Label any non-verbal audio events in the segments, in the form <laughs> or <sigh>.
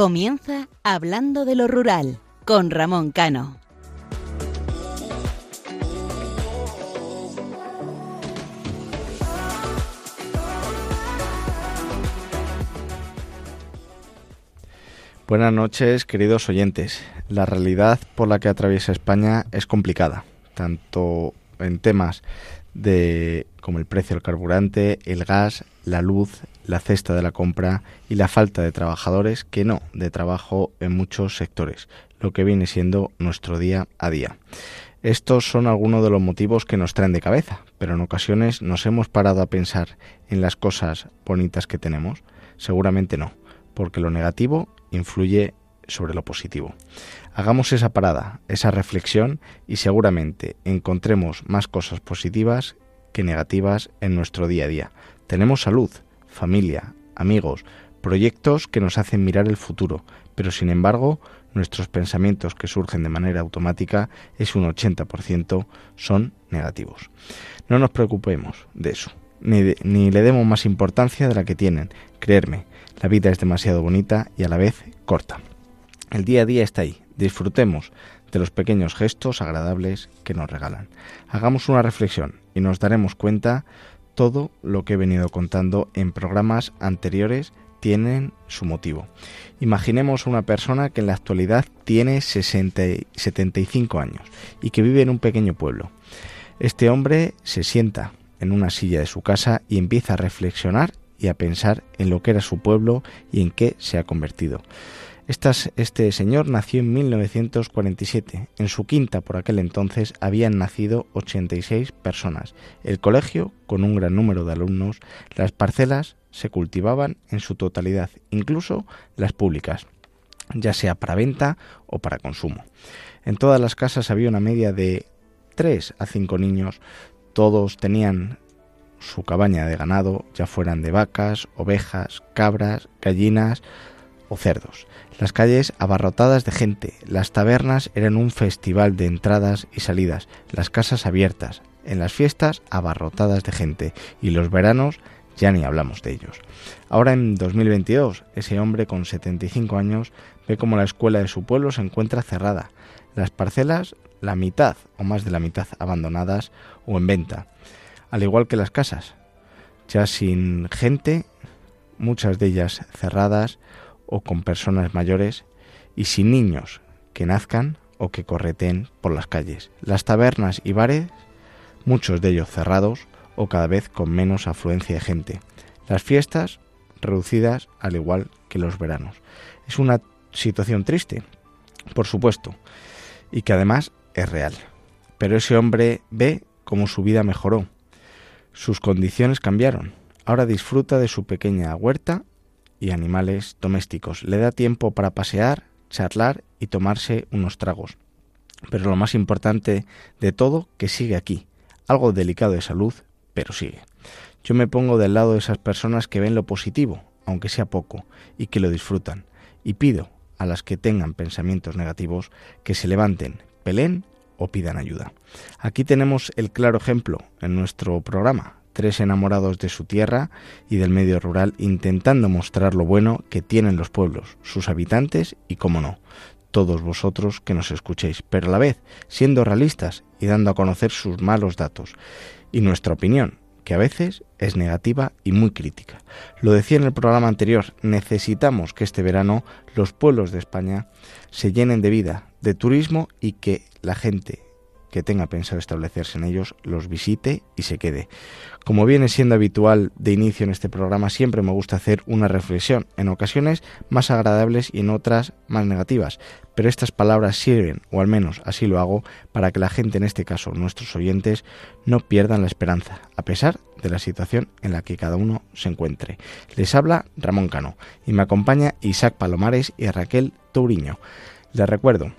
Comienza Hablando de lo Rural con Ramón Cano. Buenas noches, queridos oyentes. La realidad por la que atraviesa España es complicada, tanto en temas de como el precio del carburante, el gas, la luz, la cesta de la compra y la falta de trabajadores que no de trabajo en muchos sectores, lo que viene siendo nuestro día a día. Estos son algunos de los motivos que nos traen de cabeza, pero en ocasiones nos hemos parado a pensar en las cosas bonitas que tenemos. Seguramente no, porque lo negativo influye sobre lo positivo. Hagamos esa parada, esa reflexión y seguramente encontremos más cosas positivas que negativas en nuestro día a día. Tenemos salud, familia, amigos, proyectos que nos hacen mirar el futuro, pero sin embargo nuestros pensamientos que surgen de manera automática es un 80% son negativos. No nos preocupemos de eso, ni, ni le demos más importancia de la que tienen. Creerme, la vida es demasiado bonita y a la vez corta. El día a día está ahí. Disfrutemos de los pequeños gestos agradables que nos regalan. Hagamos una reflexión y nos daremos cuenta todo lo que he venido contando en programas anteriores tienen su motivo. Imaginemos una persona que en la actualidad tiene 60, 75 años y que vive en un pequeño pueblo. Este hombre se sienta en una silla de su casa y empieza a reflexionar y a pensar en lo que era su pueblo y en qué se ha convertido este señor nació en 1947. En su quinta por aquel entonces habían nacido 86 personas. El colegio, con un gran número de alumnos, las parcelas se cultivaban en su totalidad, incluso las públicas, ya sea para venta o para consumo. En todas las casas había una media de 3 a 5 niños, todos tenían su cabaña de ganado, ya fueran de vacas, ovejas, cabras, gallinas o cerdos. Las calles abarrotadas de gente, las tabernas eran un festival de entradas y salidas, las casas abiertas, en las fiestas abarrotadas de gente y los veranos ya ni hablamos de ellos. Ahora en 2022, ese hombre con 75 años ve como la escuela de su pueblo se encuentra cerrada, las parcelas la mitad o más de la mitad abandonadas o en venta, al igual que las casas, ya sin gente, muchas de ellas cerradas o con personas mayores y sin niños que nazcan o que correten por las calles. Las tabernas y bares, muchos de ellos cerrados o cada vez con menos afluencia de gente. Las fiestas reducidas al igual que los veranos. Es una situación triste, por supuesto, y que además es real. Pero ese hombre ve cómo su vida mejoró. Sus condiciones cambiaron. Ahora disfruta de su pequeña huerta y animales domésticos. Le da tiempo para pasear, charlar y tomarse unos tragos. Pero lo más importante de todo, que sigue aquí. Algo delicado de salud, pero sigue. Yo me pongo del lado de esas personas que ven lo positivo, aunque sea poco, y que lo disfrutan. Y pido a las que tengan pensamientos negativos que se levanten, peleen o pidan ayuda. Aquí tenemos el claro ejemplo en nuestro programa, tres enamorados de su tierra y del medio rural intentando mostrar lo bueno que tienen los pueblos, sus habitantes y, como no, todos vosotros que nos escuchéis, pero a la vez siendo realistas y dando a conocer sus malos datos y nuestra opinión, que a veces es negativa y muy crítica. Lo decía en el programa anterior, necesitamos que este verano los pueblos de España se llenen de vida, de turismo y que la gente que tenga pensado establecerse en ellos los visite y se quede. Como viene siendo habitual de inicio en este programa, siempre me gusta hacer una reflexión, en ocasiones más agradables y en otras más negativas, pero estas palabras sirven, o al menos así lo hago, para que la gente, en este caso nuestros oyentes, no pierdan la esperanza, a pesar de la situación en la que cada uno se encuentre. Les habla Ramón Cano y me acompaña Isaac Palomares y Raquel Touriño. Les recuerdo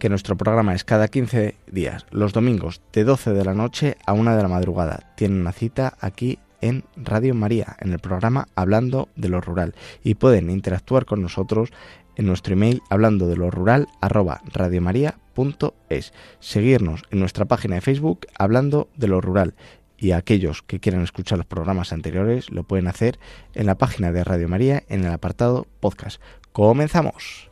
que nuestro programa es cada 15 días, los domingos de 12 de la noche a 1 de la madrugada. Tienen una cita aquí en Radio María, en el programa Hablando de lo Rural. Y pueden interactuar con nosotros en nuestro email hablando de lo rural arroba radiomaria.es. Seguirnos en nuestra página de Facebook Hablando de lo Rural y aquellos que quieran escuchar los programas anteriores lo pueden hacer en la página de Radio María en el apartado podcast. Comenzamos.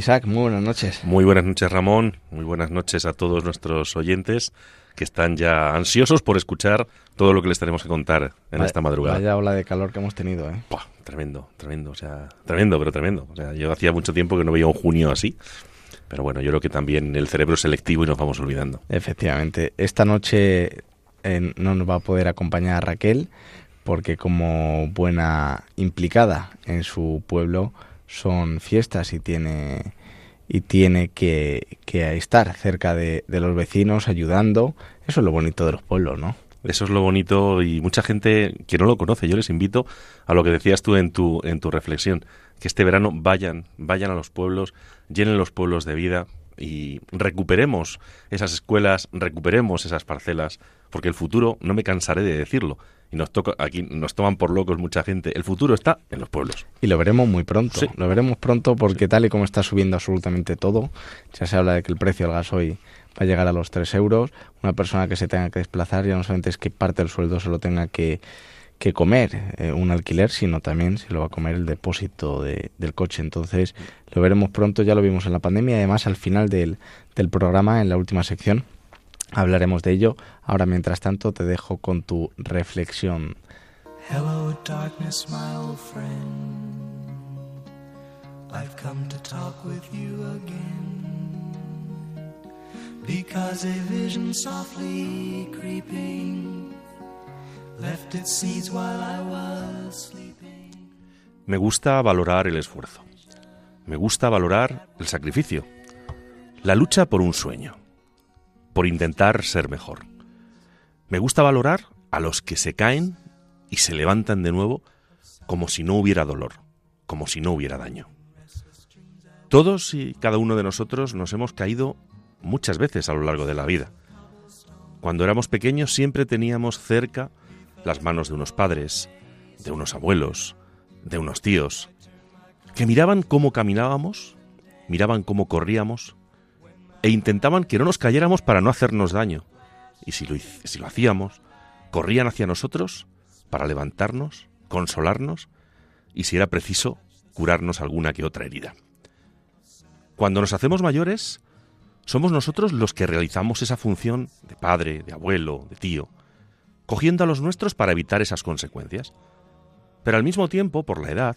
Isaac, muy buenas noches. Muy buenas noches, Ramón. Muy buenas noches a todos nuestros oyentes que están ya ansiosos por escuchar todo lo que les tenemos que contar en esta madrugada. Vaya ola de calor que hemos tenido, ¿eh? tremendo, tremendo, o sea, tremendo, pero tremendo. O sea, yo hacía mucho tiempo que no veía un junio así. Pero bueno, yo creo que también el cerebro es selectivo y nos vamos olvidando. Efectivamente. Esta noche eh, no nos va a poder acompañar Raquel porque como buena implicada en su pueblo son fiestas y tiene y tiene que, estar cerca de, de, los vecinos ayudando. Eso es lo bonito de los pueblos, ¿no? Eso es lo bonito y mucha gente que no lo conoce. Yo les invito a lo que decías tú en tu, en tu reflexión, que este verano vayan, vayan a los pueblos, llenen los pueblos de vida y recuperemos esas escuelas, recuperemos esas parcelas, porque el futuro, no me cansaré de decirlo, y nos toca aquí nos toman por locos mucha gente. El futuro está en los pueblos. Y lo veremos muy pronto. Lo veremos pronto porque tal y como está subiendo absolutamente todo, ya se habla de que el precio del gasoil va a llegar a los 3 euros. Una persona que se tenga que desplazar ya no solamente es que parte del sueldo se lo tenga que, que comer eh, un alquiler, sino también se lo va a comer el depósito de, del coche. Entonces lo veremos pronto, ya lo vimos en la pandemia. Además, al final del, del programa, en la última sección, Hablaremos de ello. Ahora, mientras tanto, te dejo con tu reflexión. Hello, darkness, my old friend. I've come to talk with you again. Because a vision softly creeping left its seeds while I was sleeping. Me gusta valorar el esfuerzo. Me gusta valorar el sacrificio. La lucha por un sueño por intentar ser mejor. Me gusta valorar a los que se caen y se levantan de nuevo como si no hubiera dolor, como si no hubiera daño. Todos y cada uno de nosotros nos hemos caído muchas veces a lo largo de la vida. Cuando éramos pequeños siempre teníamos cerca las manos de unos padres, de unos abuelos, de unos tíos, que miraban cómo caminábamos, miraban cómo corríamos, e intentaban que no nos cayéramos para no hacernos daño. Y si lo, si lo hacíamos, corrían hacia nosotros para levantarnos, consolarnos y, si era preciso, curarnos alguna que otra herida. Cuando nos hacemos mayores, somos nosotros los que realizamos esa función de padre, de abuelo, de tío, cogiendo a los nuestros para evitar esas consecuencias. Pero al mismo tiempo, por la edad,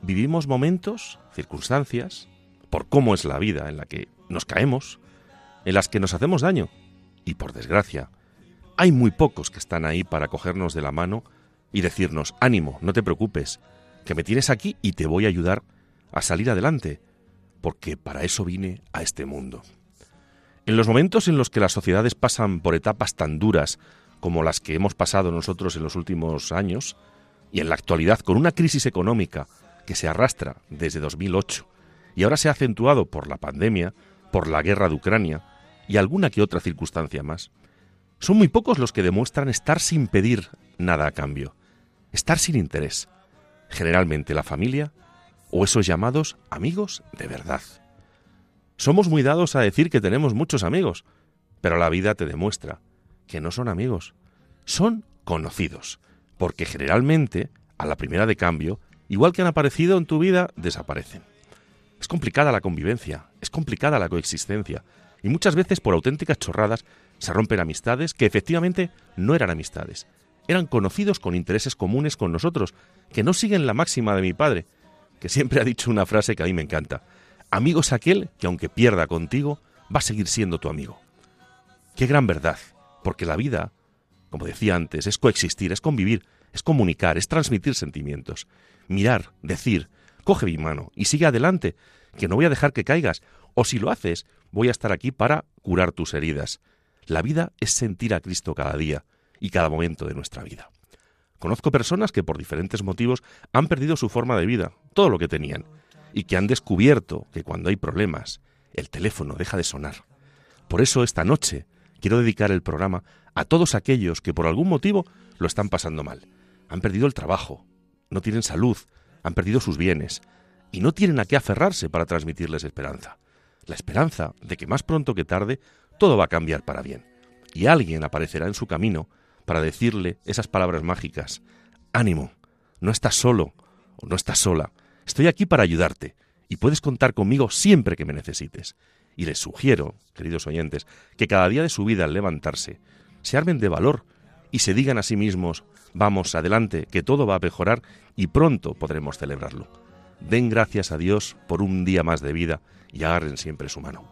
vivimos momentos, circunstancias, por cómo es la vida en la que nos caemos, en las que nos hacemos daño. Y por desgracia, hay muy pocos que están ahí para cogernos de la mano y decirnos, ánimo, no te preocupes, que me tienes aquí y te voy a ayudar a salir adelante, porque para eso vine a este mundo. En los momentos en los que las sociedades pasan por etapas tan duras como las que hemos pasado nosotros en los últimos años, y en la actualidad con una crisis económica que se arrastra desde 2008 y ahora se ha acentuado por la pandemia, por la guerra de Ucrania y alguna que otra circunstancia más. Son muy pocos los que demuestran estar sin pedir nada a cambio, estar sin interés. Generalmente la familia o esos llamados amigos de verdad. Somos muy dados a decir que tenemos muchos amigos, pero la vida te demuestra que no son amigos, son conocidos, porque generalmente, a la primera de cambio, igual que han aparecido en tu vida, desaparecen. Es complicada la convivencia, es complicada la coexistencia, y muchas veces por auténticas chorradas se rompen amistades que efectivamente no eran amistades. Eran conocidos con intereses comunes con nosotros, que no siguen la máxima de mi padre, que siempre ha dicho una frase que a mí me encanta. Amigo es aquel que aunque pierda contigo, va a seguir siendo tu amigo. Qué gran verdad, porque la vida, como decía antes, es coexistir, es convivir, es comunicar, es transmitir sentimientos, mirar, decir, coge mi mano y sigue adelante, que no voy a dejar que caigas, o si lo haces, voy a estar aquí para curar tus heridas. La vida es sentir a Cristo cada día y cada momento de nuestra vida. Conozco personas que por diferentes motivos han perdido su forma de vida, todo lo que tenían, y que han descubierto que cuando hay problemas, el teléfono deja de sonar. Por eso esta noche quiero dedicar el programa a todos aquellos que por algún motivo lo están pasando mal. Han perdido el trabajo, no tienen salud, han perdido sus bienes y no tienen a qué aferrarse para transmitirles esperanza. La esperanza de que más pronto que tarde todo va a cambiar para bien y alguien aparecerá en su camino para decirle esas palabras mágicas. Ánimo, no estás solo o no estás sola. Estoy aquí para ayudarte y puedes contar conmigo siempre que me necesites. Y les sugiero, queridos oyentes, que cada día de su vida al levantarse, se armen de valor y se digan a sí mismos, vamos adelante, que todo va a mejorar y pronto podremos celebrarlo. Den gracias a Dios por un día más de vida y agarren siempre su mano.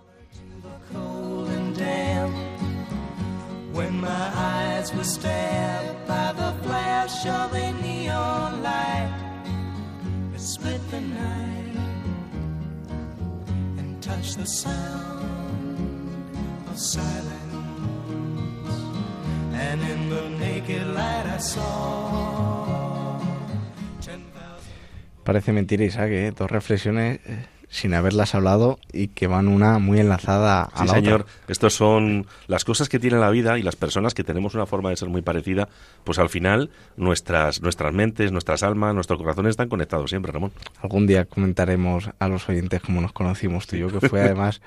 Parece mentira, Isaac, ¿eh? dos reflexiones eh, sin haberlas hablado y que van una muy enlazada a sí, la señor. otra. Estas son las cosas que tiene la vida y las personas que tenemos una forma de ser muy parecida, pues al final nuestras, nuestras mentes, nuestras almas, nuestros corazones están conectados siempre, Ramón. Algún día comentaremos a los oyentes cómo nos conocimos tú y yo, que fue <laughs> además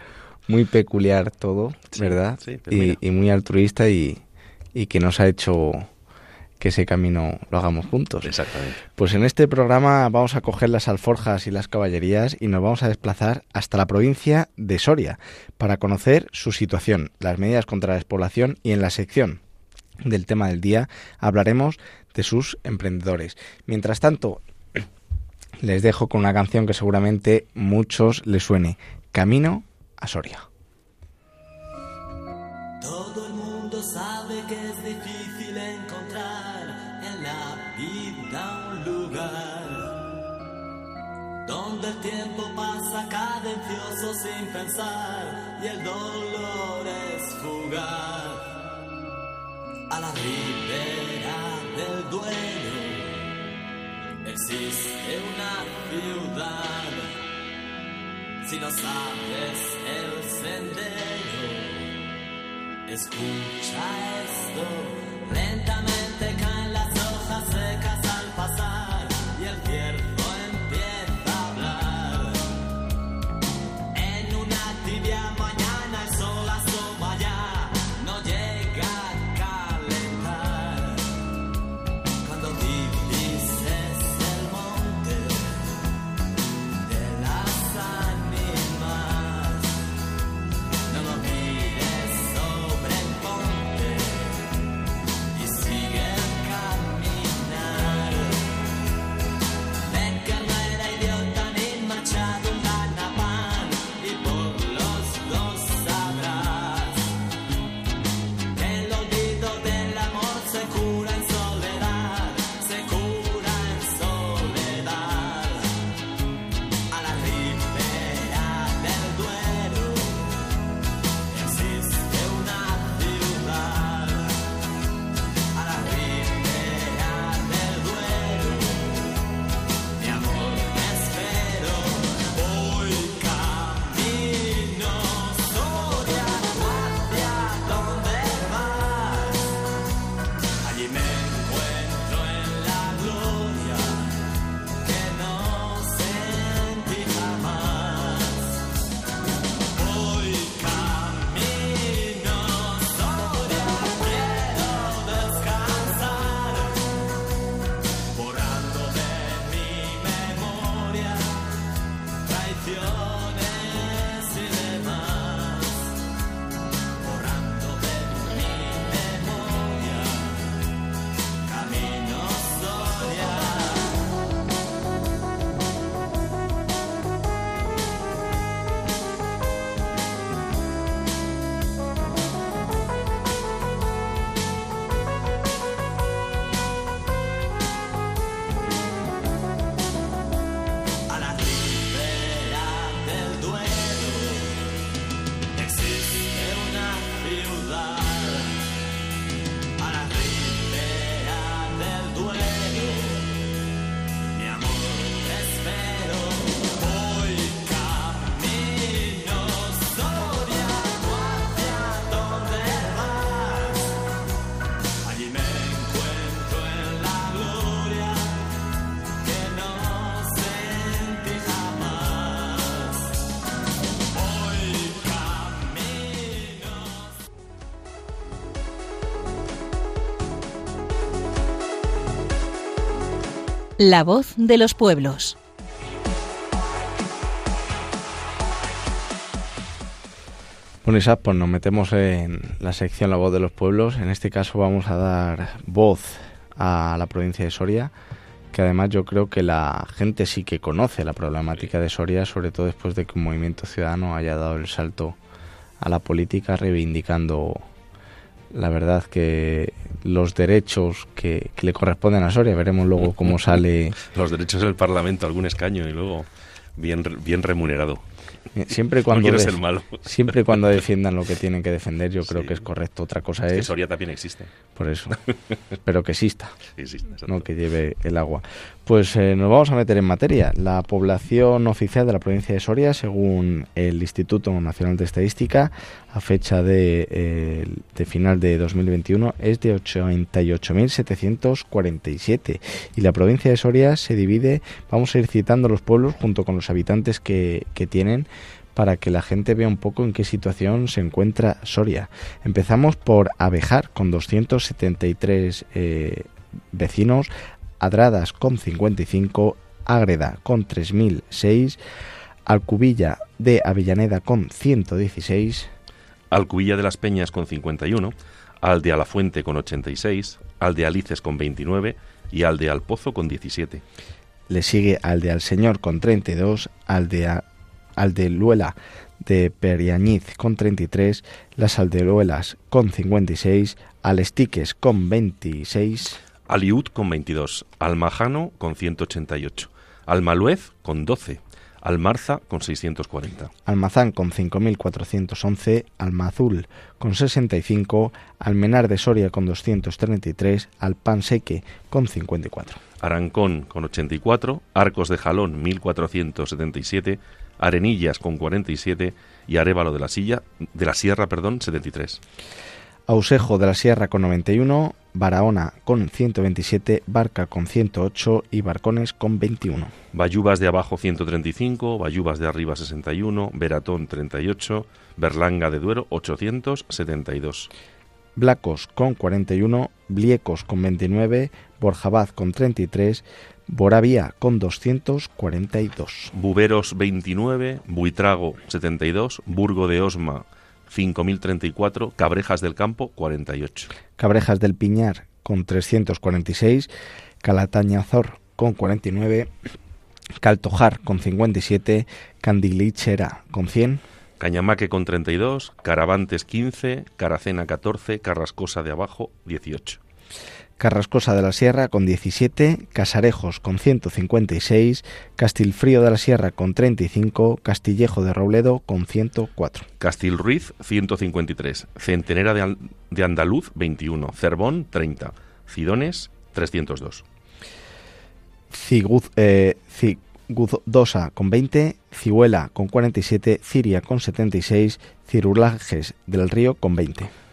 muy peculiar todo, Sí, ¿verdad? sí, mira. y, y muy altruista y, y que nos ha hecho que ese camino lo hagamos juntos. Exactamente. Pues en este programa vamos a coger las alforjas y las caballerías y nos vamos a desplazar hasta la provincia de Soria para conocer su situación, las medidas contra la despoblación y en la sección del tema del día hablaremos de sus emprendedores. Mientras tanto, les dejo con una canción que seguramente muchos les suene, Camino a Soria. El tiempo pasa cadencioso sin pensar y el dolor es fugaz. A la ribera del duelo existe una ciudad. Si no sabes el sendero, Escucha esto, lentamente caen La voz de los pueblos. Bueno, Isaac, pues nos metemos en la sección La voz de los pueblos. En este caso vamos a dar voz a la provincia de Soria, que además yo creo que la gente sí que conoce la problemática de Soria, sobre todo después de que un movimiento ciudadano haya dado el salto a la política reivindicando la verdad que los derechos que, que le corresponden a Soria. Veremos luego cómo sale. <laughs> los derechos del Parlamento, algún escaño y luego bien, bien remunerado. Siempre cuando, no ser malo. siempre <laughs> cuando defiendan lo que tienen que defender, yo creo que es correcto. Otra cosa es. Que Soria también existe. Por eso. <laughs> Pero que exista. existe no que lleve el agua. Pues eh, nos vamos a meter en materia. La población oficial de la provincia de Soria, según el Instituto Nacional de Estadística, a fecha de, eh, final de 2021, es de 88.747. Y la provincia de Soria se divide, vamos a ir citando los pueblos junto con los habitantes que, que tienen para que la gente vea un poco en qué situación se encuentra Soria. Empezamos por Abejar con 273 eh, vecinos, Adradas con 55, Ágreda con 3006, Alcubilla de Avellaneda con 116, Alcubilla de las Peñas con 51, Aldea La Fuente con 86, Aldea Alices con 29 y Aldea Alpozo con 17. Le sigue al Señor con 32, Aldea Aldeluela de Periañiz con 33, Las Aldeluelas con 56, Alestiques con 26, Aliud con 22, Almajano con 188, Almaluez con 12, Almarza con 640. Almazán con 5.411, Almazul con 65, Almenar de Soria con 233, Alpanseque con 54. Arancón con 84, Arcos de Jalón 1477, Arenillas con 47 y Arévalo de la Silla de la Sierra, perdón, 73. Ausejo de la Sierra con 91, Barahona con 127, Barca con 108 y Barcones con 21. Bayubas de abajo 135, Bayubas de arriba 61, Veratón 38, Berlanga de Duero 872. Blacos con 41, Bliecos con 29, Borjabaz con 33, Boravía con 242. Buberos 29, Buitrago 72, Burgo de Osma 5034, Cabrejas del Campo 48. Cabrejas del Piñar con 346, Calatañazor con 49, Caltojar con 57, Candilichera con 100, Cañamaque con 32, Caravantes 15, Caracena 14, Carrascosa de Abajo 18. Carrascosa de la Sierra con 17, Casarejos con 156, Castilfrío de la Sierra con 35, Castillejo de Robledo con 104. Castilruiz 153, Centenera de, de Andaluz 21, Cervón 30, Cidones 302. Ciguz, eh, Cigudosa con 20, Cihuela con 47, Ciria con 76, Cirulajes del Río con 20.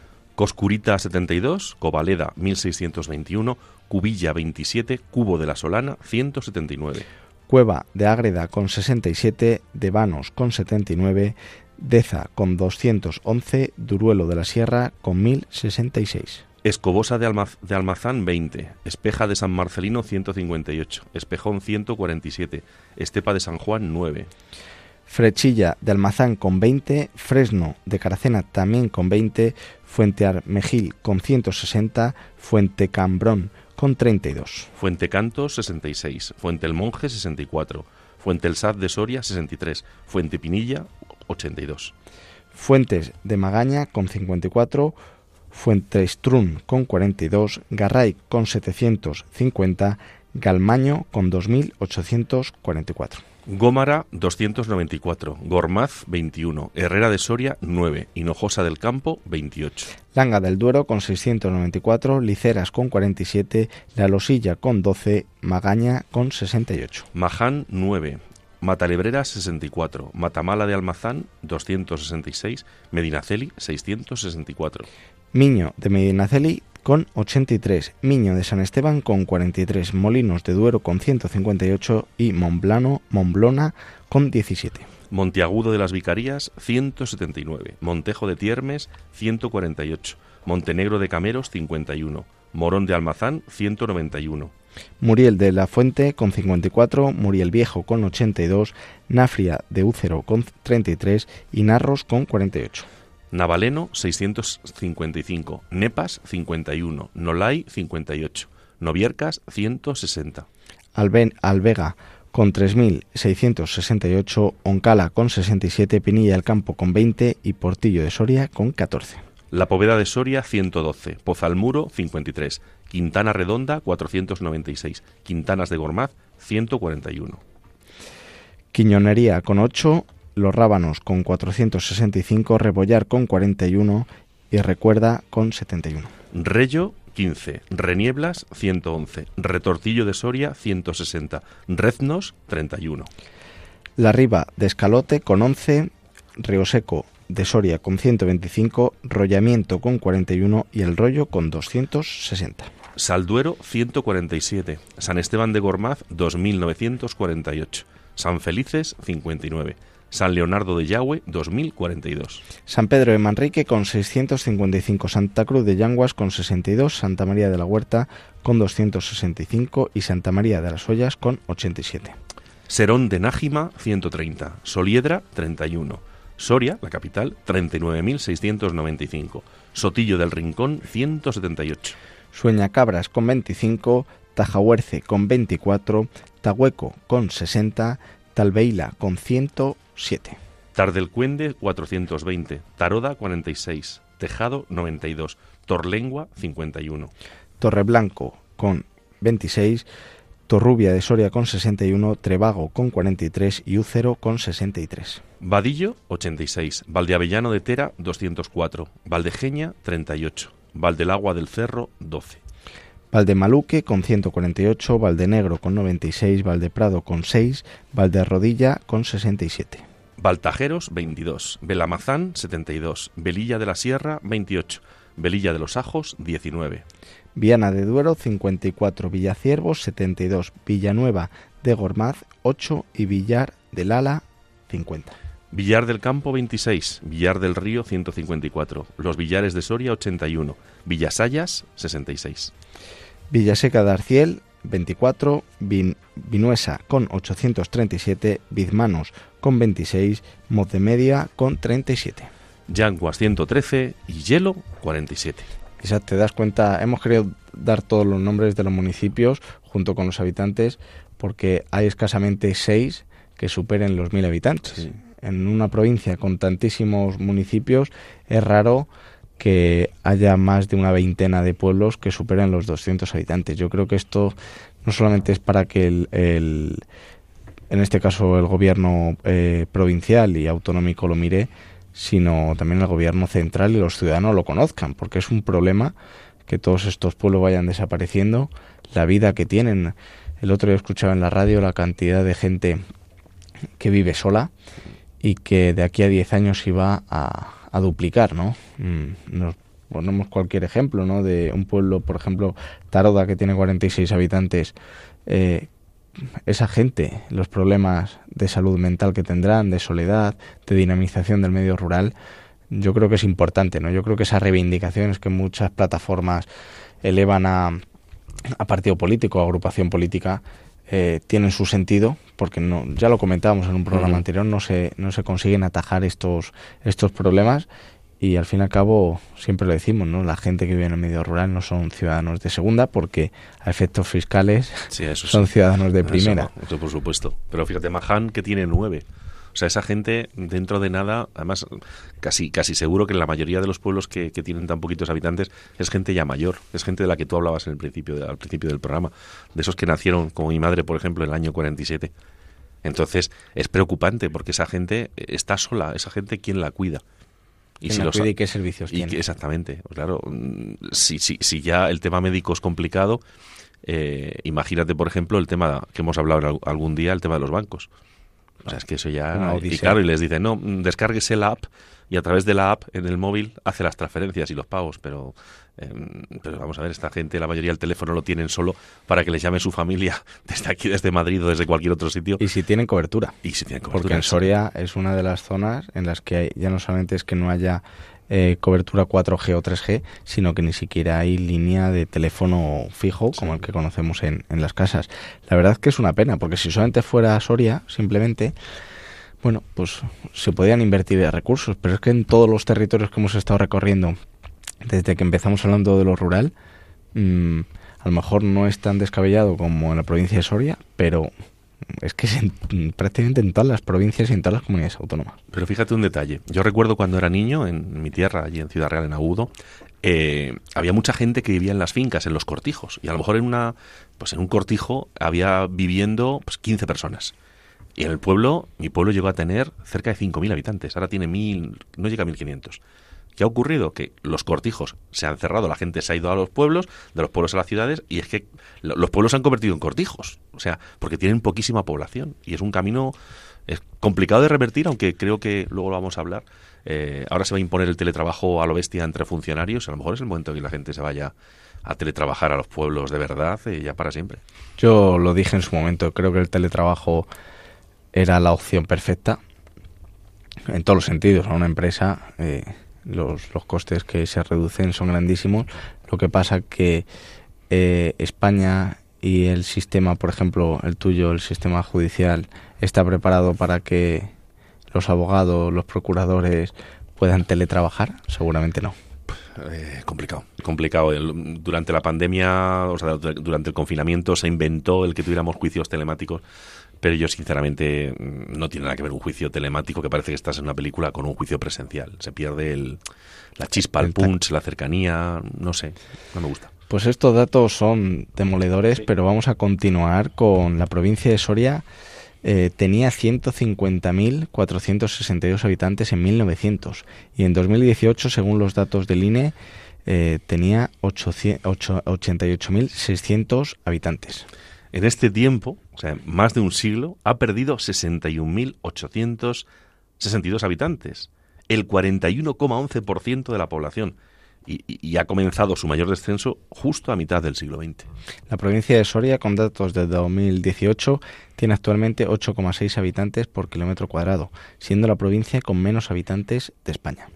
Coscurita 72, Covaleda 1621, Cubilla 27, Cubo de la Solana 179. Cueva de Ágreda con 67, Devanos con 79, Deza con 211, Duruelo de la Sierra con 1066. Escobosa de, Almaz de, Almazán 20, Espeja de San Marcelino 158, Espejón 147, Estepa de San Juan 9. Frechilla de Almazán con 20, Fresno de Caracena también con 20, Fuente Armejil con 160, Fuente Cambrón con 32. Fuente Cantos 66, Fuente El Monje 64, Fuente El Sad de Soria 63, Fuente Pinilla 82. Fuentes de Magaña con 54, Fuente Estrun con 42, Garray con 750, Galmaño con 2844. Gómara 294, Gormaz 21, Herrera de Soria 9, Hinojosa del Campo 28. Langa del Duero con 694, Liceras con 47, La Losilla con 12, Magaña con 68. Maján 9, Matalebrera 64, Matamala de Almazán 266, Medinaceli 664. Miño de Medinaceli con 83, Miño de San Esteban con 43, Molinos de Duero con 158 y Monblano, Monblona con 17. Monteagudo de las Vicarías 179, Montejo de Tiermes 148, Montenegro de Cameros 51, Morón de Almazán 191, Muriel de la Fuente con 54, Muriel Viejo con 82, Nafria de Úcero con 33 y Narros con 48. Navaleno 655, Nepas 51, Nolay 58, Noviercas 160. Alben, Alvega con 3.668, Oncala con 67, Pinilla del Campo con 20 y Portillo de Soria con 14. La Poveda de Soria 112, Pozalmuro 53, Quintana Redonda 496, Quintanas de Gormaz 141. Quiñonería con 8, Los Rábanos con 465, Rebollar con 41 y Recuerda con 71. Rello 15, Renieblas 111, Retortillo de Soria 160, Reznos 31. La Riba de Escalote con 11, Río Seco de Soria con 125, Rollamiento con 41 y El Rollo con 260. Salduero 147, San Esteban de Gormaz 2948, San Felices 59, San Leonardo de Yahweh 2042. San Pedro de Manrique con 655, Santa Cruz de Yanguas con 62, Santa María de la Huerta con 265 y Santa María de las Ollas con 87. Serón de Nájima 130, Soliedra 31, Soria, la capital, 39.695, Sotillo del Rincón 178. Sueña Cabras con 25, Tajahuerce con 24, Tahueco con 60, Talbeila con 107. Tardelcuende 420, Taroda 46, Tejado 92, Torlengua 51. Torreblanco con 26, Torrubia de Soria con 61, Trevago con 43 y Úcero con 63. Vadillo 86, Valdeavellano de Tera 204, Valdejeña 38, Valdelagua del Cerro 12. Valdemaluque con 148, Valdenegro con 96, Valdeprado con 6, Valderrodilla con 67. Valtajeros 22, Belamazán 72, Velilla de la Sierra 28, Velilla de los Ajos 19. Viana de Duero 54, Villaciervos 72, Villanueva de Gormaz 8 y Villar del Ala 50. Villar del Campo 26, Villar del Río 154, Los Villares de Soria 81, Villasayas 66. Villaseca de Arciel 24, Vin- Vinuesa con 837, Bizmanos con 26, Motemedia con 37. Yanguas 113 y Hielo 47. Quizás te das cuenta, hemos querido dar todos los nombres de los municipios junto con los habitantes porque hay escasamente seis que superen los mil habitantes. Sí. En una provincia con tantísimos municipios es raro que haya más de una veintena de pueblos que superen los 200 habitantes. Yo creo que esto no solamente es para que el, en este caso el gobierno eh, provincial y autonómico lo mire, sino también el gobierno central y los ciudadanos lo conozcan, porque es un problema que todos estos pueblos vayan desapareciendo, la vida que tienen. El otro día escuchaba en la radio la cantidad de gente que vive sola y que de aquí a 10 años iba a, a duplicar, ¿no? Mm, Nos ponemos cualquier ejemplo, ¿no? De un pueblo, por ejemplo, Taroda, que tiene 46 habitantes, eh, esa gente, los problemas de salud mental que tendrán, de soledad, de dinamización del medio rural, yo creo que es importante, ¿no? Yo creo que esas reivindicaciones que muchas plataformas elevan a, a partido político, a agrupación política, eh, tienen su sentido, porque no, ya lo comentábamos en un programa anterior, no se, no se consiguen atajar estos, estos problemas y al fin y al cabo siempre lo decimos, ¿no? La gente que vive en el medio rural no son ciudadanos de segunda porque a efectos fiscales Sí, eso son sí. ciudadanos de primera. eso por supuesto. Pero fíjate, Mahan que tiene nueve. O sea, esa gente dentro de nada, además casi casi seguro que en la mayoría de los pueblos que, que tienen tan poquitos habitantes es gente ya mayor, es gente de la que tú hablabas en el principio de- al principio del programa, de esos que nacieron como mi madre, por ejemplo, en el año 47. Entonces, es preocupante porque esa gente eh, está sola, esa gente quién la cuida. ¿Quién la los- y qué servicios y tiene? que- exactamente, claro, si, si, si ya el tema médico es complicado, eh, imagínate, por ejemplo, el tema que hemos hablado algún día, el tema de los bancos. O sea, es que eso ya... Y claro, y les dicen, no, descárguese la app y a través de la app en el móvil hace las transferencias y los pagos, pero, eh, pero vamos a ver, esta gente, la mayoría del teléfono lo tienen solo para que les llame su familia <laughs> desde aquí, desde Madrid o desde cualquier otro sitio. Y si tienen cobertura. Y si tienen Porque cobertura, en Soria es una de las zonas en las que hay- ya no solamente es que no haya eh, cobertura 4G o 3G, sino que ni siquiera hay línea de teléfono fijo como el que conocemos en, en las casas. La verdad que es una pena, porque si solamente fuera Soria, simplemente, bueno, pues se podían invertir recursos, pero es que en todos los territorios que hemos estado recorriendo, desde que empezamos hablando de lo rural, mmm, a lo mejor no es tan descabellado como en la provincia de Soria, pero es que es en, prácticamente en todas las provincias y en todas las comunidades autónomas. Pero fíjate un detalle. Yo recuerdo cuando era niño, en mi tierra, allí en Ciudad Real, en Agudo, eh, había mucha gente que vivía en las fincas, en los cortijos. Y a lo mejor en una, pues en un cortijo había viviendo pues, 15 personas. Y en el pueblo, mi pueblo llegó a tener cerca de 5.000 habitantes. Ahora tiene mil, no llega a 1.500. ¿Qué ha ocurrido? Que los cortijos se han cerrado, la gente se ha ido a los pueblos, de los pueblos a las ciudades, y es que los pueblos se han convertido en cortijos. O sea, porque tienen poquísima población. Y es un camino es complicado de revertir, aunque creo que luego lo vamos a hablar. Eh, ahora se va a imponer el teletrabajo a lo bestia entre funcionarios. A lo mejor es el momento en que la gente se vaya a teletrabajar a los pueblos de verdad y ya para siempre. Yo lo dije en su momento, creo que el teletrabajo era la opción perfecta en todos los sentidos. A una empresa eh, los, los costes que se reducen son grandísimos. Lo que pasa que eh, España y el sistema, por ejemplo, el tuyo, el sistema judicial, está preparado para que los abogados, los procuradores puedan teletrabajar? Seguramente no. Eh, complicado, complicado. Durante la pandemia, o sea, durante el confinamiento se inventó el que tuviéramos juicios telemáticos pero yo sinceramente mm, no tiene nada que ver un juicio telemático que parece que estás en una película con un juicio presencial. Se pierde el, la chispa, el, el punch, la cercanía, no sé, no me gusta. Pues estos datos son demoledores, sí. pero vamos a continuar con la provincia de Soria. Eh, tenía 150.462 habitantes en 1900 y en 2018, según los datos del INE, eh, tenía 88.600 habitantes. En este tiempo, o sea, más de un siglo, ha perdido 61.862 habitantes, el 41,11% de la población. Y, y, ha comenzado su mayor descenso justo a mitad del siglo XX. La provincia de Soria, con datos de 2018, tiene actualmente 8,6 habitantes por kilómetro cuadrado, siendo la provincia con menos habitantes de España.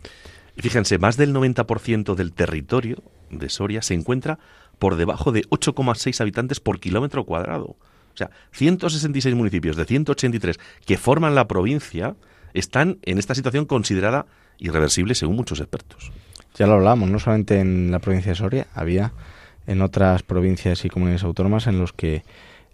Y fíjense, más del 90% del territorio de Soria se encuentra por debajo de 8,6 habitantes por kilómetro cuadrado. O sea, 166 municipios de 183 que forman la provincia están en esta situación considerada irreversible según muchos expertos. Ya lo hablamos, no solamente en la provincia de Soria, había en otras provincias y comunidades autónomas en los que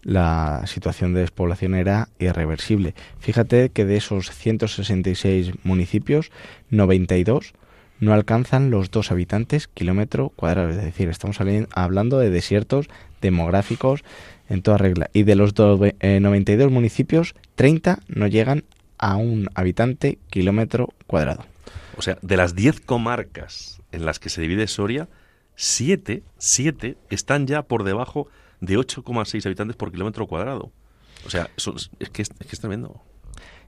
la situación de despoblación era irreversible. Fíjate que de esos 166 municipios, 92 no alcanzan los dos habitantes kilómetro cuadrado. Es decir, estamos hablando de desiertos demográficos en toda regla. Y de los do, eh, 92 municipios, 30 no llegan a un habitante kilómetro cuadrado. O sea, de las 10 comarcas en las que se divide Soria, 7, 7 están ya por debajo de 8,6 habitantes por kilómetro cuadrado. O sea, eso es, es, que es, es, que es tremendo.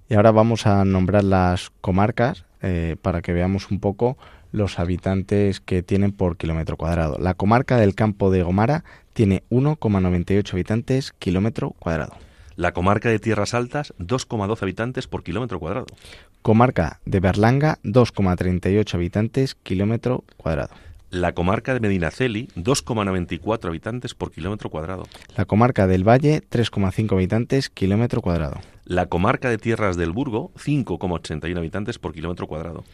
Y ahora vamos a nombrar las comarcas eh, para que veamos un poco los habitantes que tienen por kilómetro cuadrado. La comarca del campo de Gomara tiene 1,98 habitantes kilómetro cuadrado. La comarca de Tierras Altas, 2,12 habitantes por kilómetro cuadrado. Comarca de Berlanga, 2,38 habitantes kilómetro cuadrado. La comarca de Medinaceli, 2,94 habitantes por kilómetro cuadrado. La comarca del Valle, 3,5 habitantes kilómetro cuadrado. La comarca de Tierras del Burgo, 5,81 habitantes por kilómetro cuadrado.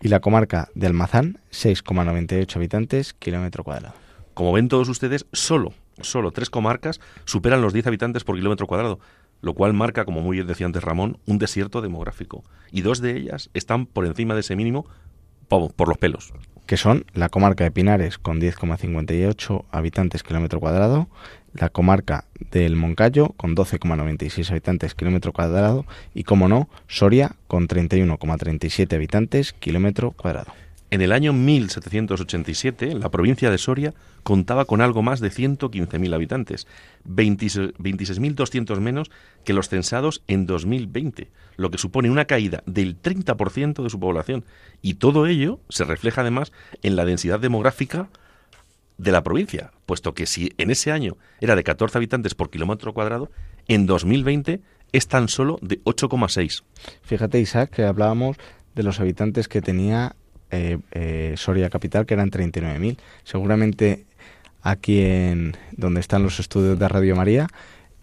Y la comarca de Almazán, 6,98 habitantes kilómetro cuadrado. Como ven todos ustedes, solo, solo tres comarcas superan los 10 habitantes por kilómetro cuadrado, lo cual marca, como muy bien decía antes Ramón, un desierto demográfico. Y dos de ellas están por encima de ese mínimo por los pelos que son la comarca de Pinares con 10,58 habitantes kilómetro cuadrado, la comarca del Moncayo con 12,96 habitantes kilómetro cuadrado y, como no, Soria con 31,37 habitantes kilómetro cuadrado. En el año 1787, la provincia de Soria contaba con algo más de 115.000 habitantes, 26.200 menos que los censados en 2020, lo que supone una caída del 30% de su población. Y todo ello se refleja además en la densidad demográfica de la provincia, puesto que si en ese año era de 14 habitantes por kilómetro cuadrado, en 2020 es tan solo de 8,6. Fíjate, Isaac, que hablábamos de los habitantes que tenía eh, eh, Soria Capital, que eran 39.000. Seguramente aquí en donde están los estudios de Radio María,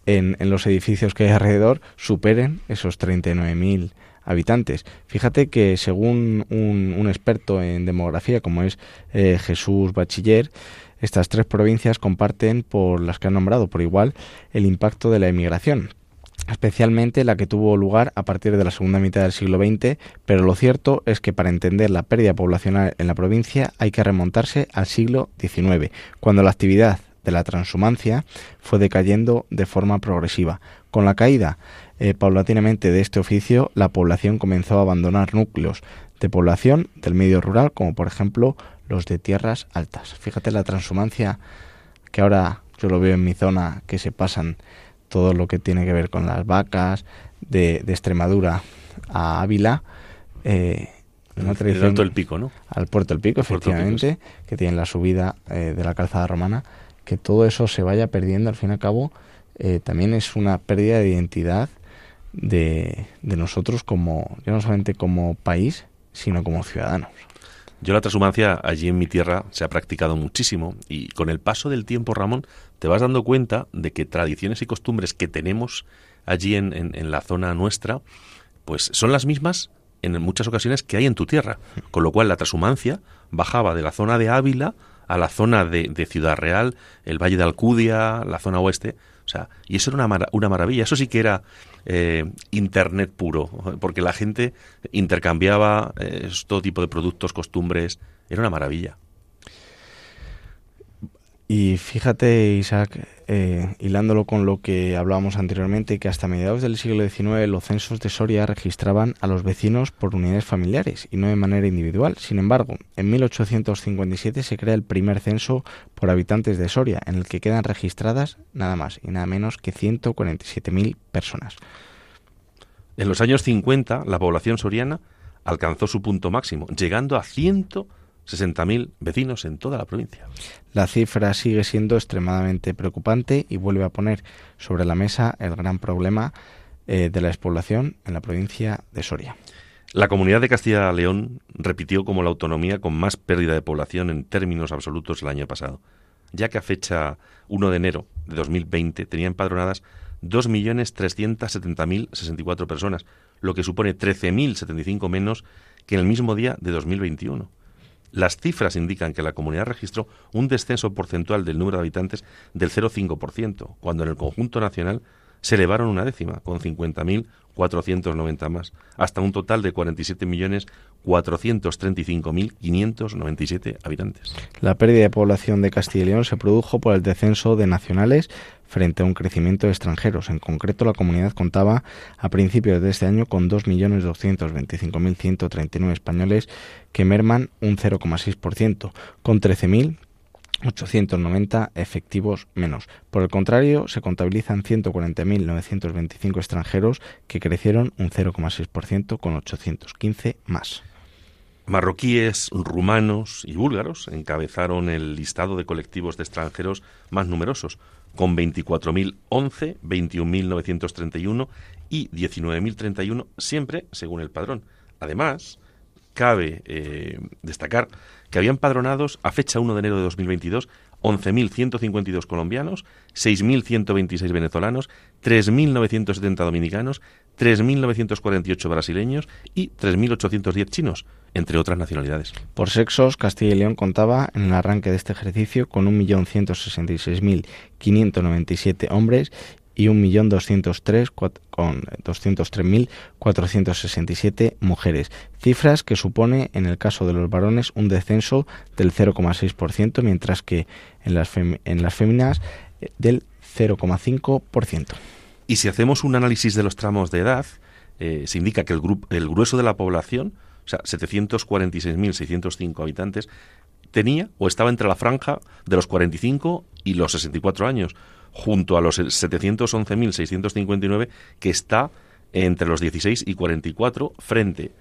en, en los edificios que hay alrededor, superen esos 39.000 habitantes. Fíjate que según un, experto en demografía como es eh, Jesús Bachiller, estas tres provincias comparten por las que han nombrado por igual el impacto de la emigración especialmente la que tuvo lugar a partir de la segunda mitad del siglo XX, pero lo cierto es que para entender la pérdida poblacional en la provincia hay que remontarse al siglo XIX, cuando la actividad de la transhumancia fue decayendo de forma progresiva. Con la caída eh, paulatinamente de este oficio, la población comenzó a abandonar núcleos de población del medio rural, como por ejemplo los de tierras altas. Fíjate la transhumancia que ahora yo lo veo en mi zona, que se pasan todo lo que tiene que ver con las vacas de, Extremadura a Ávila. Eh, una tradición, Alto del Pico, ¿no? Al Puerto del Pico, efectivamente, que tiene la subida eh, de la calzada romana, que todo eso se vaya perdiendo, al fin y al cabo, eh, también es una pérdida de identidad de, de nosotros como, ya no solamente como país, sino como ciudadanos. Yo la transhumancia allí en mi tierra se ha practicado muchísimo y con el paso del tiempo, Ramón, te vas dando cuenta de que tradiciones y costumbres que tenemos allí en, en, la zona nuestra, pues son las mismas en muchas ocasiones que hay en tu tierra. Con lo cual la transhumancia bajaba de la zona de Ávila a la zona de, de Ciudad Real, el Valle de Alcudia, la zona oeste, o sea, y eso era una, una maravilla. Eso sí que era eh, Internet puro, porque la gente intercambiaba eh, todo tipo de productos, costumbres. Era una maravilla. Y fíjate, Isaac, eh, hilándolo con lo que hablábamos anteriormente, que hasta mediados del siglo XIX los censos de Soria registraban a los vecinos por unidades familiares y no de manera individual. Sin embargo, en 1857 se crea el primer censo por habitantes de Soria, en el que quedan registradas nada más y nada menos que 147.000 personas. En los años 50, la población soriana alcanzó su punto máximo, llegando a 100 60.000 vecinos en toda la provincia. La cifra sigue siendo extremadamente preocupante y vuelve a poner sobre la mesa el gran problema eh, de la despoblación en la provincia de Soria. La comunidad de Castilla-León repitió como la autonomía con más pérdida de población en términos absolutos el año pasado, ya que a fecha 1 de enero de 2020 tenía empadronadas 2.370.064 personas, lo que supone 13.075 menos que en el mismo día de 2021. Las cifras indican que la comunidad registró un descenso porcentual del número de habitantes del 0,5%, cuando en el conjunto nacional se elevaron una décima, con 50.490 más, hasta un total de 47.435.597 habitantes. La pérdida de población de Castilla y León se produjo por el descenso de nacionales frente a un crecimiento de extranjeros. En concreto, la comunidad contaba a principios de este año con 2.225.139 españoles que merman un 0,6%, con 13.890 efectivos menos. Por el contrario, se contabilizan 140.925 extranjeros que crecieron un 0,6% con 815 más. Marroquíes, rumanos y búlgaros encabezaron el listado de colectivos de extranjeros más numerosos, con 24.011, 21.931 y 19.031, siempre según el padrón. Además, cabe eh, destacar que habían padronados a fecha 1 de enero de 2022 11.152 colombianos, 6.126 venezolanos, 3.970 dominicanos, 3.948 brasileños y 3.810 chinos, entre otras nacionalidades. Por sexos, Castilla y León contaba en el arranque de este ejercicio con 1.166.597 hombres y 1.203.467 con 203.467 mujeres, cifras que supone en el caso de los varones un descenso del 0,6%, mientras que en las, en las féminas eh, del 0,5%. Y si hacemos un análisis de los tramos de edad, eh, se indica que el, el grueso de la población, o sea, 746.605 habitantes, tenía o estaba entre la franja de los 45 y los 64 años, junto a los 711.659 que está entre los 16 y 44 frente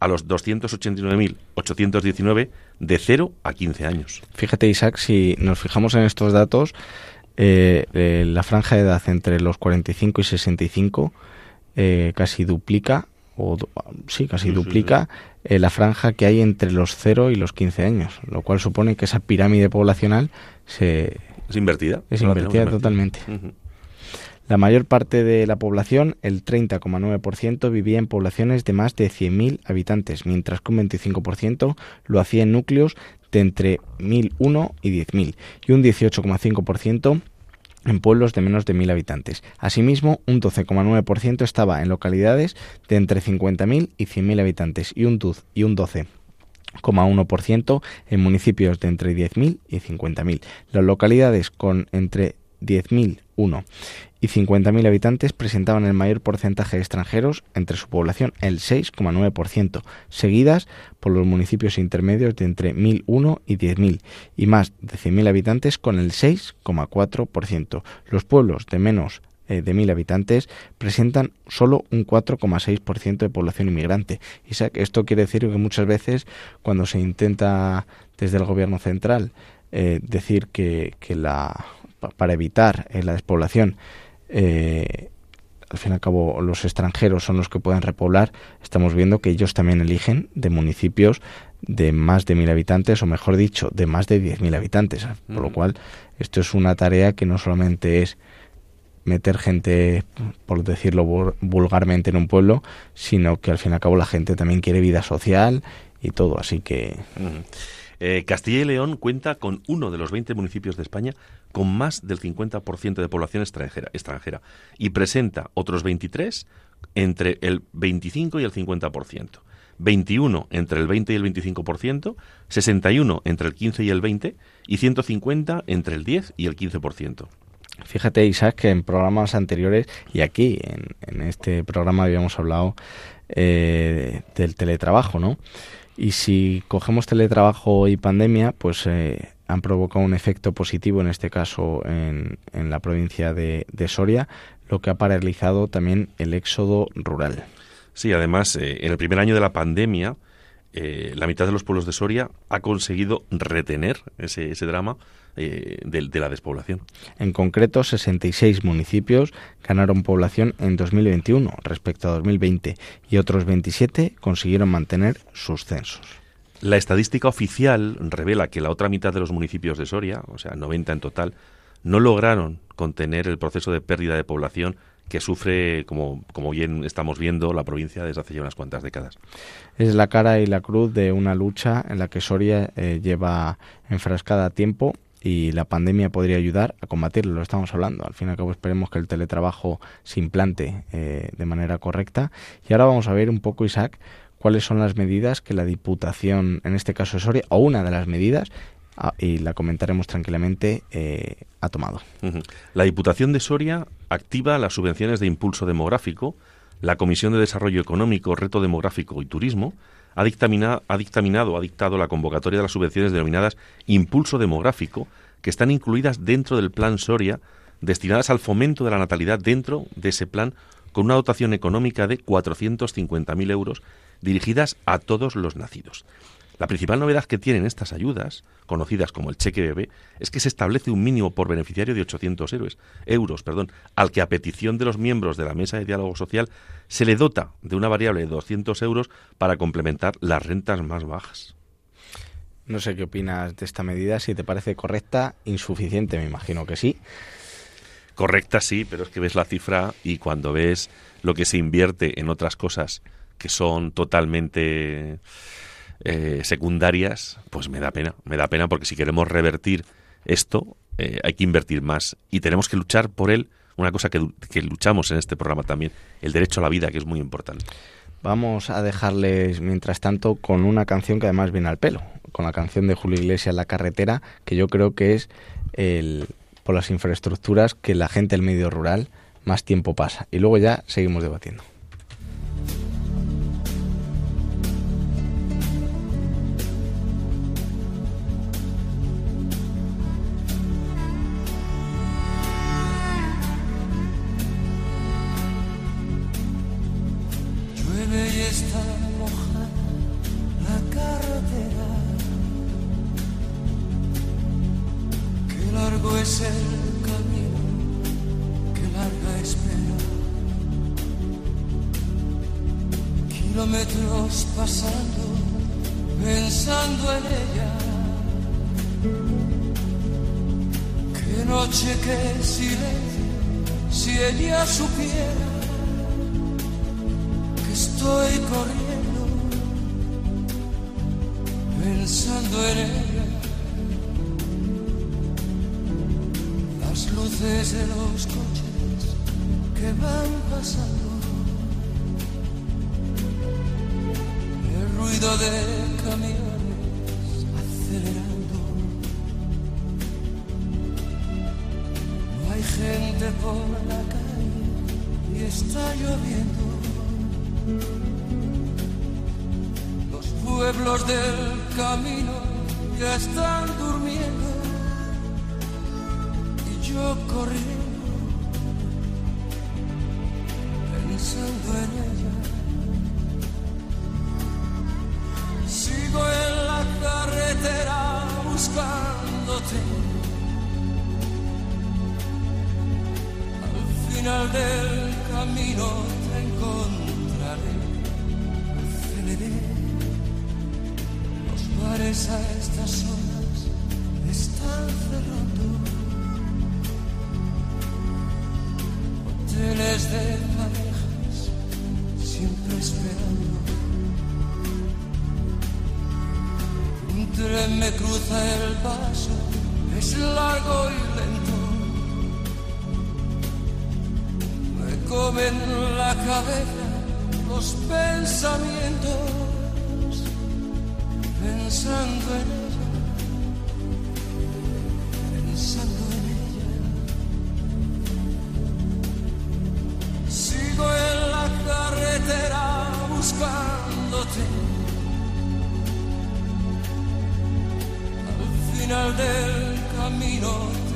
a los 289.819 de 0 a 15 años. Fíjate, Isaac, si nos fijamos en estos datos, eh, la franja de edad entre los 45 y 65 eh, casi duplica o sí, casi duplica eh, la franja que hay entre los 0 y los 15 años, lo cual supone que esa pirámide poblacional se... Es invertida. Es invertida totalmente. La mayor parte de la población, el 30,9%, vivía en poblaciones de más de 100.000 habitantes, mientras que un 25% lo hacía en núcleos de entre 1.001 y 10.000, y un 18,5% en pueblos de menos de 1.000 habitantes. Asimismo, un 12,9% estaba en localidades de entre 50.000 y 100.000 habitantes y un, y un 12,1% en municipios de entre 10.000 y 50.000. Las localidades con entre 10.001 y 50.000 habitantes presentaban el mayor porcentaje de extranjeros entre su población, el 6,9%, seguidas por los municipios intermedios de entre 1.001 y 10.000 y más de 100.000 habitantes con el 6,4%. Los pueblos de menos eh, de 1.000 habitantes presentan solo un 4,6% de población inmigrante. esto quiere decir que muchas veces cuando se intenta desde el gobierno central eh, decir que, que la para evitar eh, la despoblación, eh, al fin y al cabo los extranjeros son los que pueden repoblar, estamos viendo que ellos también eligen de municipios de más de mil habitantes, o mejor dicho, de más de diez mil habitantes. Por lo mm. cual, esto es una tarea que no solamente es meter gente, por decirlo vulgarmente, en un pueblo, sino que al fin y al cabo la gente también quiere vida social y todo. Así que. Eh, Castilla y León cuenta con uno de los 20 municipios de España con más del 50% de población extranjera, extranjera y presenta otros 23 entre el 25 y el 50%. 21 entre el 20 y el 25%, 61 entre el 15 y el 20 y 150 entre el 10 y el 15%. Fíjate, Isaac, que en programas anteriores y aquí en, este programa habíamos hablado eh, del teletrabajo, ¿no? Y si cogemos teletrabajo y pandemia, pues eh, han provocado un efecto positivo, en este caso en, la provincia de, Soria, lo que ha paralizado también el éxodo rural. Sí, además, eh, en el primer año de la pandemia, eh, la mitad de los pueblos de Soria ha conseguido retener ese, ese drama eh, de, la despoblación. En concreto, 66 municipios ganaron población en 2021 respecto a 2020 y otros 27 consiguieron mantener sus censos. La estadística oficial revela que la otra mitad de los municipios de Soria, o sea, 90 en total, no lograron contener el proceso de pérdida de población que sufre, como, como bien estamos viendo, la provincia desde hace ya unas cuantas décadas. Es la cara y la cruz de una lucha en la que Soria eh, lleva enfrascada tiempo y la pandemia podría ayudar a combatirlo, lo estamos hablando. Al fin y al cabo esperemos que el teletrabajo se implante eh, de manera correcta. Y ahora vamos a ver un poco, Isaac, cuáles son las medidas que la Diputación, en este caso de Soria, o una de las medidas, ah, y la comentaremos tranquilamente, eh, ha tomado. La Diputación de Soria activa las subvenciones de impulso demográfico, la Comisión de Desarrollo Económico, Reto Demográfico y Turismo, ha, dictaminado, ha dictaminado, ha dictado la convocatoria de las subvenciones denominadas Impulso Demográfico, que están incluidas dentro del Plan Soria, destinadas al fomento de la natalidad dentro de ese plan, con una dotación económica de 450.000 euros dirigidas a todos los nacidos. La principal novedad que tienen estas ayudas, conocidas como el cheque bebé, es que se establece un mínimo por beneficiario de 800 euros, euros, perdón, al que a petición de los miembros de la mesa de diálogo social se le dota de una variable de 200 euros para complementar las rentas más bajas. No sé qué opinas de esta medida, si te parece correcta, insuficiente, me imagino que sí. Correcta sí, pero es que ves la cifra y cuando ves lo que se invierte en otras cosas que son totalmente eh, secundarias, pues me da pena, me da pena porque si queremos revertir esto, eh, hay que invertir más y tenemos que luchar por él, una cosa que, que luchamos en este programa también, el derecho a la vida, que es muy importante. Vamos a dejarles, mientras tanto, con una canción que además viene al pelo, con la canción de Julio Iglesias, La carretera, que yo creo que es el, por las infraestructuras que la gente del medio rural más tiempo pasa. Y luego ya seguimos debatiendo. está mojada la carretera. Qué largo es el camino, qué larga espera. Kilómetros pasando, pensando en ella. Qué noche, qué silencio, si ella supiera estoy corriendo, pensando en ella. Las luces de los coches que van pasando. El ruido de camiones acelerando. No hay gente por la calle y está lloviendo. Los pueblos del camino ya están durmiendo. Y yo corriendo De parejas siempre esperando. Un tren me cruza el paso, es largo y lento. Me comen la cabeza los pensamientos, pensando en buscándote. Al final del camino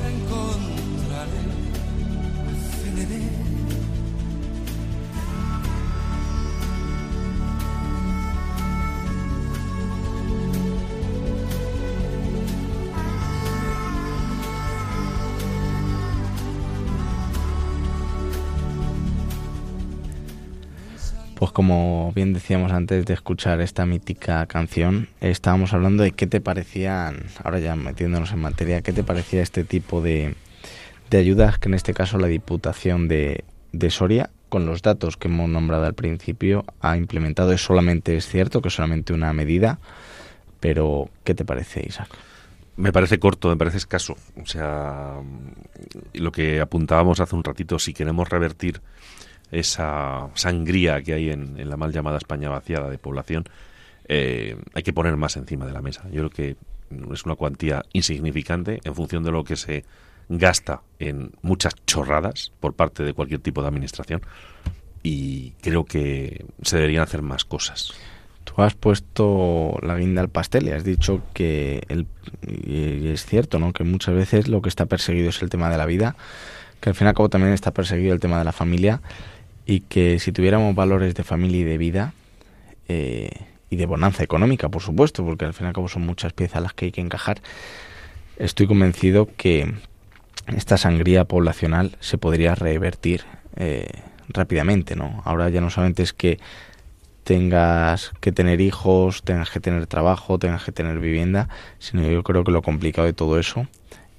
como bien decíamos antes de escuchar esta mítica canción, estábamos hablando de qué te parecían, ahora ya metiéndonos en materia, qué te parecía este tipo de, de ayudas que en este caso la Diputación de, de Soria, con los datos que hemos nombrado al principio, ha implementado. Es solamente, es cierto que es solamente una medida, pero ¿qué te parece, Isaac? Me parece corto, me parece escaso. O sea, lo que apuntábamos hace un ratito, si queremos revertir esa sangría que hay en, en la mal llamada España vaciada de población, eh, hay que poner más encima de la mesa. Yo creo que es una cuantía insignificante en función de lo que se gasta en muchas chorradas por parte de cualquier tipo de administración y creo que se deberían hacer más cosas. Tú has puesto la guinda al pastel y has dicho que, el, es cierto, ¿no? que muchas veces lo que está perseguido es el tema de la vida, que al fin y al cabo también está perseguido el tema de la familia y que si tuviéramos valores de familia y de vida eh, y de bonanza económica, por supuesto, porque al fin y al cabo son muchas piezas las que hay que encajar, estoy convencido que esta sangría poblacional se podría revertir eh, rápidamente, ¿no? Ahora ya no solamente es que tengas que tener hijos, tengas que tener trabajo, tengas que tener vivienda, sino yo creo que lo complicado de todo eso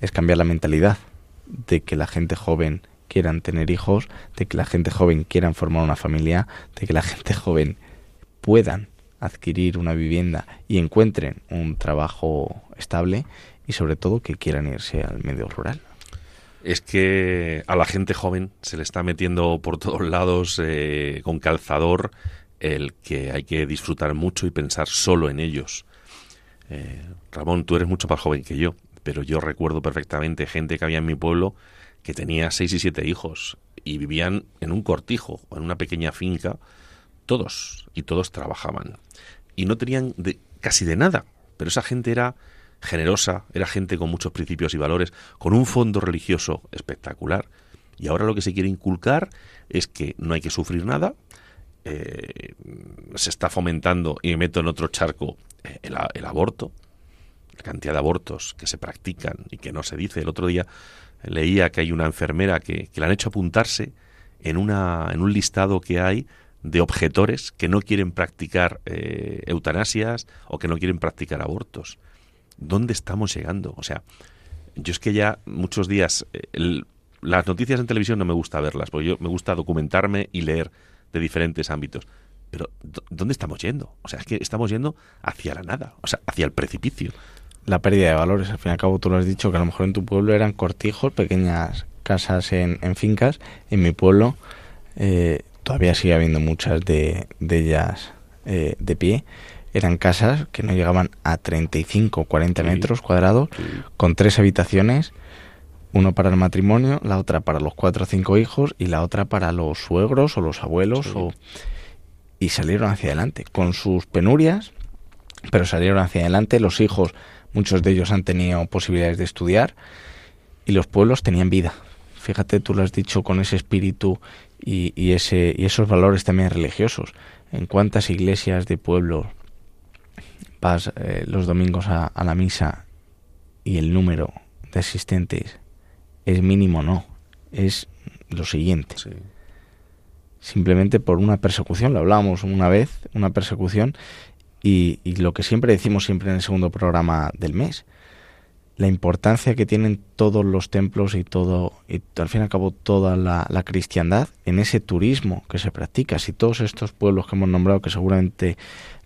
es cambiar la mentalidad de que la gente joven quieran tener hijos, de que la gente joven quieran formar una familia, de que la gente <laughs> joven puedan adquirir una vivienda y encuentren un trabajo estable y sobre todo que quieran irse al medio rural. Es que a la gente joven se le está metiendo por todos lados eh, con calzador el que hay que disfrutar mucho y pensar solo en ellos. Eh, Ramón, tú eres mucho más joven que yo, pero yo recuerdo perfectamente gente que había en mi pueblo que tenía seis y siete hijos y vivían en un cortijo o en una pequeña finca, todos, y todos trabajaban. Y no tenían de, casi de nada, pero esa gente era generosa, era gente con muchos principios y valores, con un fondo religioso espectacular. Y ahora lo que se quiere inculcar es que no hay que sufrir nada, eh, se está fomentando, y me meto en otro charco, eh, el, el, aborto, la cantidad de abortos que se practican y que no se dice. El otro día leía que hay una enfermera que, que le han hecho apuntarse en, una, en un listado que hay de objetores que no quieren practicar eh, eutanasias o que no quieren practicar abortos. ¿Dónde estamos llegando? O sea, yo es que ya muchos días eh, las noticias en televisión no me gusta verlas, porque yo me gusta documentarme y leer de diferentes ámbitos. Pero ¿dónde estamos yendo? O sea, es que estamos yendo hacia la nada, o sea, hacia el precipicio. La pérdida de valores, al fin y al cabo tú lo has dicho, que a lo mejor en tu pueblo eran cortijos, pequeñas casas en, fincas. En mi pueblo eh, todavía sigue habiendo muchas de, ellas eh, de pie. Eran casas que no llegaban a 35 o 40 metros cuadrados, con tres habitaciones, uno para el matrimonio, la otra para los cuatro o cinco hijos y la otra para los suegros o los abuelos. O, y salieron hacia adelante, con sus penurias, pero salieron hacia adelante. Los hijos, muchos de ellos han tenido posibilidades de estudiar y los pueblos tenían vida. Fíjate, tú lo has dicho con ese espíritu y, ese, y esos valores también religiosos. En cuántas iglesias de pueblos vas eh, los domingos a, la misa y el número de asistentes es mínimo, no. Es lo siguiente. Simplemente por una persecución, lo hablábamos una vez, una persecución, y, y lo que siempre decimos siempre en el segundo programa del mes, la importancia que tienen todos los templos y todo, y al fin y al cabo toda la, cristiandad en ese turismo que se practica. Si todos estos pueblos que hemos nombrado, que seguramente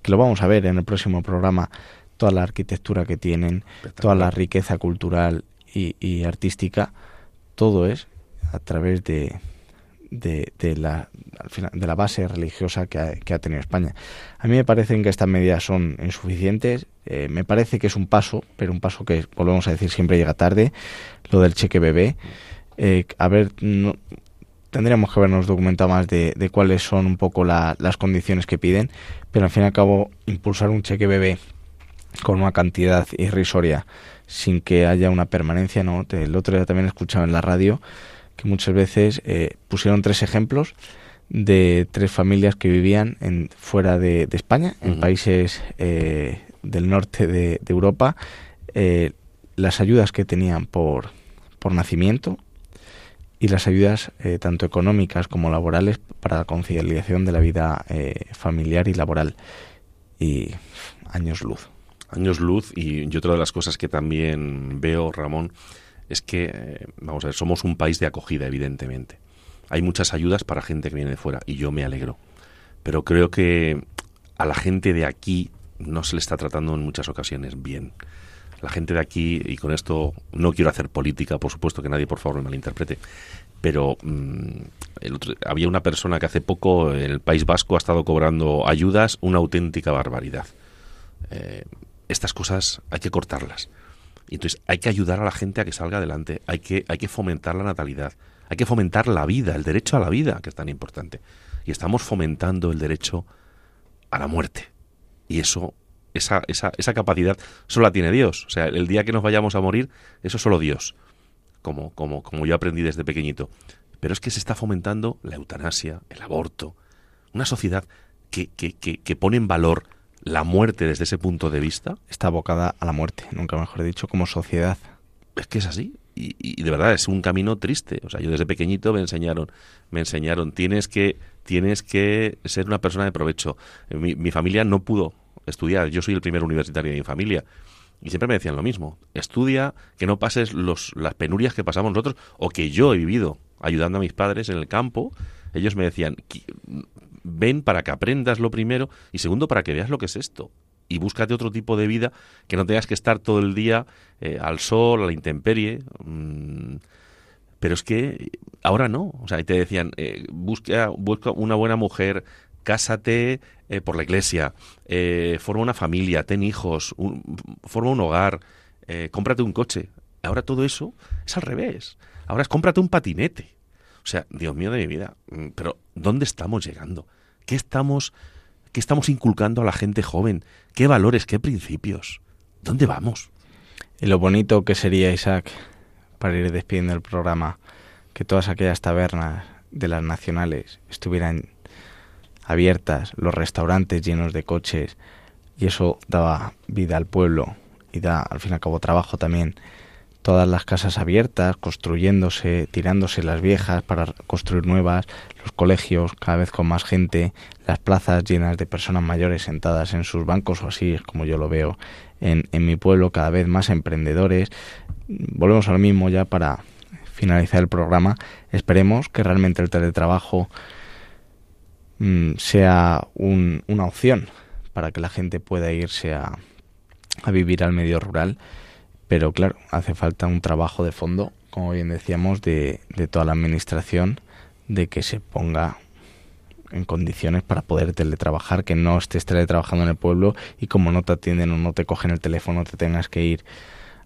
que lo vamos a ver en el próximo programa, toda la arquitectura que tienen, toda la riqueza cultural y artística, todo es a través de, de, de, la, de la base religiosa que ha, que ha, tenido España. A mí me parecen que estas medidas son insuficientes. Eh, me parece que es un paso, pero un paso que, volvemos a decir, siempre llega tarde. Lo del cheque bebé. Eh, a ver, tendríamos que habernos documentado más de, de cuáles son un poco la, las condiciones que piden, pero al fin y al cabo, impulsar un cheque bebé con una cantidad irrisoria sin que haya una permanencia, ¿no? El otro día también escuchaba en la radio que muchas veces eh, pusieron tres ejemplos de tres familias que vivían en, fuera de, España, en países eh, del norte de, Europa, eh, las ayudas que tenían por, por nacimiento y las ayudas tanto económicas como laborales para la conciliación de la vida familiar y laboral. Y años luz. Años luz y, y otra de las cosas que también veo, Ramón, es que, eh, vamos a ver, somos un país de acogida, evidentemente. Hay muchas ayudas para gente que viene de fuera y yo me alegro. Pero creo que a la gente de aquí no se le está tratando en muchas ocasiones bien. La gente de aquí, y con esto no quiero hacer política, por supuesto que nadie por favor me malinterprete, pero mm, había una persona que hace poco en el País Vasco ha estado cobrando ayudas, una auténtica barbaridad. Eh, estas cosas hay que cortarlas. Entonces hay que ayudar a la gente a que salga adelante, hay que, hay que fomentar la natalidad, hay que fomentar la vida, el derecho a la vida, que es tan importante. Y estamos fomentando el derecho a la muerte. Y eso, esa, esa, esa capacidad solo la tiene Dios. O sea, el día que nos vayamos a morir, eso es solo Dios, como, como, como yo aprendí desde pequeñito. Pero es que se está fomentando la eutanasia, el aborto, una sociedad que, que, que, que pone en valor la muerte desde ese punto de vista. Está abocada a la muerte, nunca mejor dicho, como sociedad. Es que es así. Y, de verdad es un camino triste. O sea, yo desde pequeñito me enseñaron, me enseñaron, tienes que, tienes que ser una persona de provecho. Mi, mi familia no pudo estudiar. Yo soy el primer universitario de mi familia. Y siempre me decían lo mismo. Estudia, que no pases los, las penurias que pasamos nosotros o que yo he vivido ayudando a mis padres en el campo. Ellos me decían, ven para que aprendas lo primero y segundo para que veas lo que es esto. Y búscate otro tipo de vida que no tengas que estar todo el día eh, al sol, a la intemperie. Mm, pero es que ahora no. O sea, te decían, eh, busca, busca una buena mujer, cásate eh, por la iglesia, forma una familia, ten hijos, forma un hogar, cómprate un coche. Ahora todo eso es al revés. Ahora es cómprate un patinete. O sea, Dios mío de mi vida, mm, pero ¿dónde estamos llegando? ¿Qué estamos, qué estamos inculcando a la gente joven? ¿Qué valores, qué principios? ¿Dónde vamos? Y lo bonito que sería, Isaac, para ir despidiendo el programa, que todas aquellas tabernas de las nacionales estuvieran abiertas, los restaurantes llenos de coches, y eso daba vida al pueblo y da al fin y al cabo trabajo también todas las casas abiertas, construyéndose, tirándose las viejas para construir nuevas, los colegios cada vez con más gente, las plazas llenas de personas mayores sentadas en sus bancos o así es como yo lo veo en, mi pueblo, cada vez más emprendedores. Volvemos a lo mismo ya para finalizar el programa. Esperemos que realmente el teletrabajo mm, sea una opción para que la gente pueda irse a, a vivir al medio rural pero claro, hace falta un trabajo de fondo, como bien decíamos, de, de toda la administración, de que se ponga en condiciones para poder teletrabajar, que no estés teletrabajando en el pueblo y como no te atienden o no te cogen el teléfono, te tengas que ir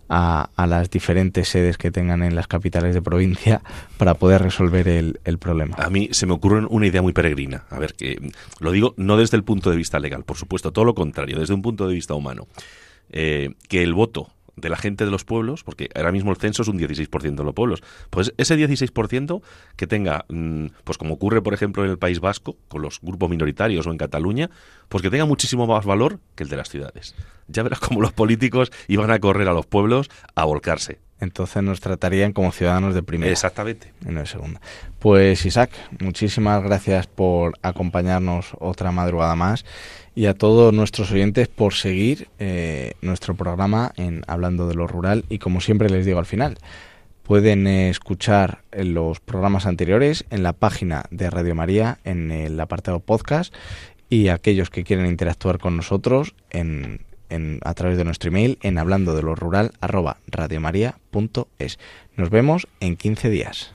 a, a, las diferentes sedes que tengan en las capitales de provincia <laughs> para poder resolver el, el, problema. A mí se me ocurre una idea muy peregrina. A ver, que lo digo no desde el punto de vista legal, por supuesto, todo lo contrario, desde un punto de vista humano. Eh, que el voto de la gente de los pueblos, porque ahora mismo el censo es un 16% de los pueblos, pues ese 16% que tenga, mm, pues como ocurre por ejemplo en el País Vasco, con los grupos minoritarios o en Cataluña, pues que tenga muchísimo más valor que el de las ciudades. Ya verás cómo los políticos iban a correr a los pueblos a volcarse. Entonces nos tratarían como ciudadanos de primera. Exactamente. Y no de segunda. Pues Isaac, muchísimas gracias por acompañarnos otra madrugada más y a todos nuestros oyentes por seguir eh, nuestro programa en Hablando de lo Rural y como siempre les digo al final, pueden escuchar los programas anteriores en la página de Radio María en el apartado podcast y aquellos que quieren interactuar con nosotros en, en, a través de nuestro email en hablando de lo rural arroba radiomaria.es. Nos vemos en 15 días.